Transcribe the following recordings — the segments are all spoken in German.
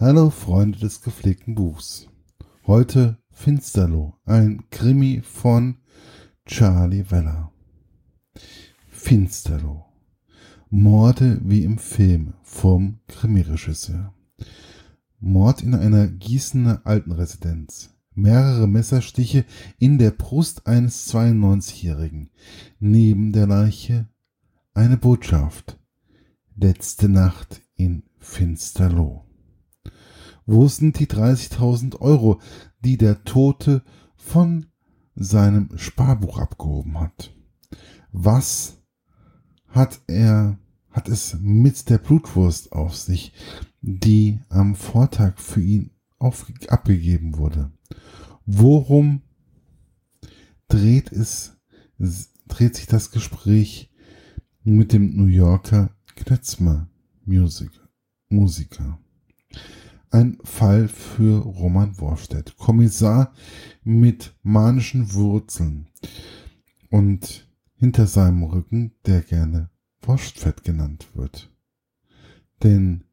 Hallo Freunde des gepflegten Buchs. Heute Finsterloh, ein Krimi von Charlie Weller. Finsterloh. Morde wie im Film vom Krimiregisseur. Mord in einer Gießener Altenresidenz. Mehrere Messerstiche in der Brust eines 92-Jährigen. Neben der Leiche eine Botschaft. Letzte Nacht in Finsterloh. Wo sind die 30.000 Euro, die der Tote von seinem Sparbuch abgehoben hat? Was hat er, hat es mit der Blutwurst auf sich, die am Vortag für ihn auf, abgegeben wurde? Worum dreht es, dreht sich das Gespräch mit dem New Yorker Knetzmer Music, Musiker? Ein Fall für Roman Worstedt. Kommissar mit manischen Wurzeln und hinter seinem Rücken, der gerne Wurstfett genannt wird. Denn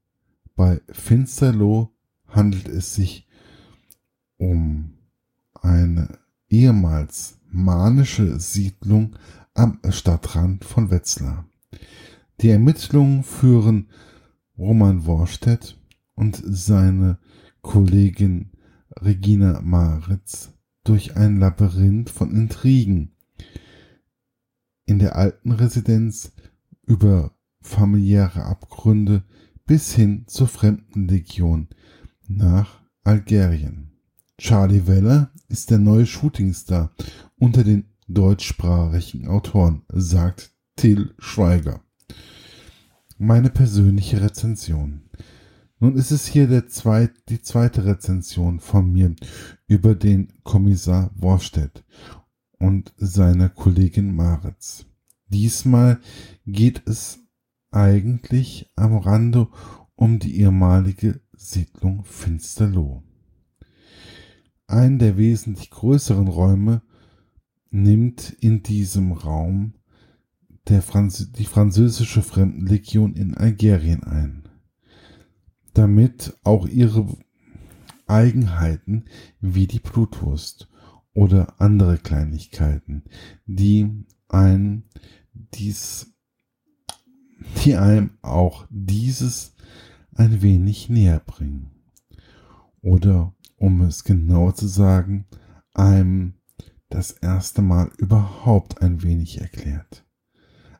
bei Finsterloh handelt es sich um eine ehemals manische Siedlung am Stadtrand von Wetzlar. Die Ermittlungen führen Roman Worstedt und seine Kollegin Regina Maritz durch ein Labyrinth von Intrigen. In der alten Residenz über familiäre Abgründe bis hin zur Fremdenlegion nach Algerien. Charlie Weller ist der neue Shootingstar unter den deutschsprachigen Autoren, sagt Till Schweiger. Meine persönliche Rezension. Nun ist es hier der zweit, die zweite Rezension von mir über den Kommissar Worstedt und seiner Kollegin Maritz. Diesmal geht es eigentlich am Rande um die ehemalige Siedlung Finsterloh. Ein der wesentlich größeren Räume nimmt in diesem Raum Franz die französische Fremdenlegion in Algerien ein damit auch ihre Eigenheiten wie die Blutwurst oder andere Kleinigkeiten, die ein dies, die einem auch dieses ein wenig näher bringen. Oder um es genau zu sagen, einem das erste Mal überhaupt ein wenig erklärt.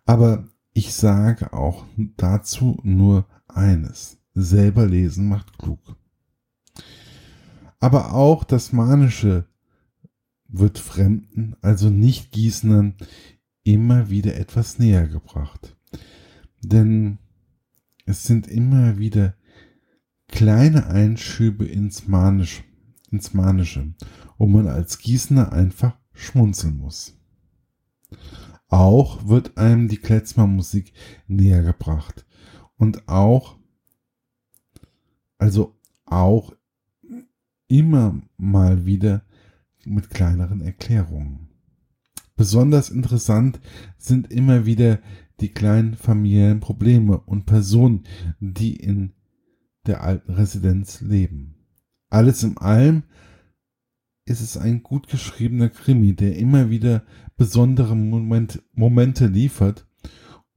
Aber ich sage auch dazu nur eines selber lesen macht klug. Aber auch das Manische wird Fremden, also nicht Gießnern, immer wieder etwas näher gebracht. Denn es sind immer wieder kleine Einschübe ins, Manisch, ins Manische, wo man als Gießner einfach schmunzeln muss. Auch wird einem die Kletzmer-Musik näher gebracht und auch also auch immer mal wieder mit kleineren Erklärungen. Besonders interessant sind immer wieder die kleinen familiären Probleme und Personen, die in der alten Residenz leben. Alles in allem ist es ein gut geschriebener Krimi, der immer wieder besondere Moment, Momente liefert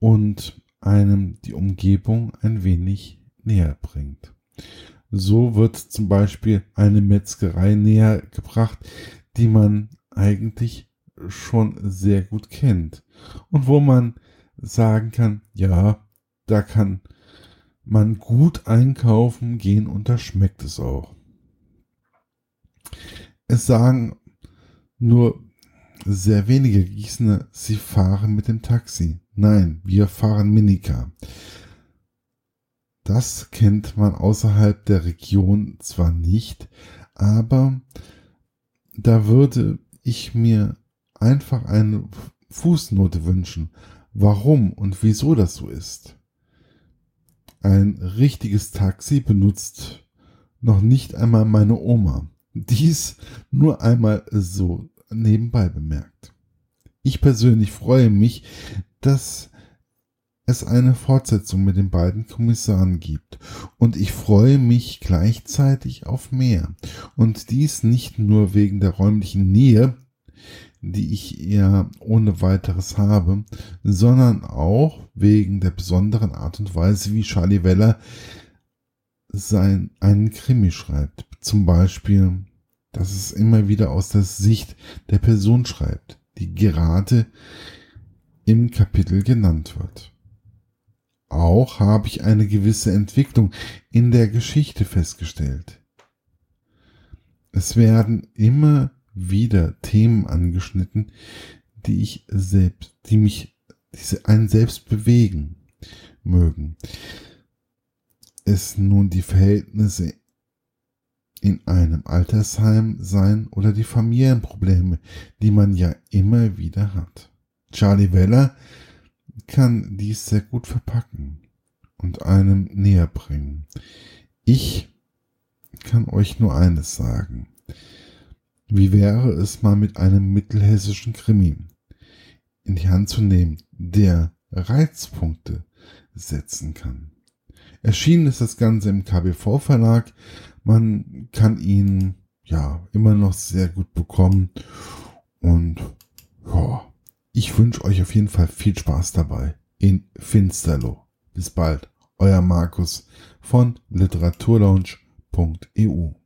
und einem die Umgebung ein wenig näher bringt. So wird zum Beispiel eine Metzgerei näher gebracht, die man eigentlich schon sehr gut kennt und wo man sagen kann, ja, da kann man gut einkaufen gehen und da schmeckt es auch. Es sagen nur sehr wenige Gießener, sie fahren mit dem Taxi. Nein, wir fahren Minika. Das kennt man außerhalb der Region zwar nicht, aber da würde ich mir einfach eine Fußnote wünschen, warum und wieso das so ist. Ein richtiges Taxi benutzt noch nicht einmal meine Oma. Dies nur einmal so nebenbei bemerkt. Ich persönlich freue mich, dass es eine Fortsetzung mit den beiden Kommissaren gibt. Und ich freue mich gleichzeitig auf mehr. Und dies nicht nur wegen der räumlichen Nähe, die ich ja ohne weiteres habe, sondern auch wegen der besonderen Art und Weise, wie Charlie Weller sein, einen Krimi schreibt. Zum Beispiel, dass es immer wieder aus der Sicht der Person schreibt, die gerade im Kapitel genannt wird. Auch habe ich eine gewisse Entwicklung in der Geschichte festgestellt. Es werden immer wieder Themen angeschnitten, die ich selbst, die mich, diese einen selbst bewegen mögen. Es nun die Verhältnisse in einem Altersheim sein oder die Familienprobleme, die man ja immer wieder hat. Charlie Weller kann dies sehr gut verpacken und einem näher bringen. Ich kann euch nur eines sagen. Wie wäre es mal mit einem mittelhessischen Krimi in die Hand zu nehmen, der Reizpunkte setzen kann? Erschienen ist das Ganze im KBV Verlag. Man kann ihn ja immer noch sehr gut bekommen und ich wünsche euch auf jeden Fall viel Spaß dabei in Finsterlo. Bis bald, euer Markus von literaturlaunch.eu.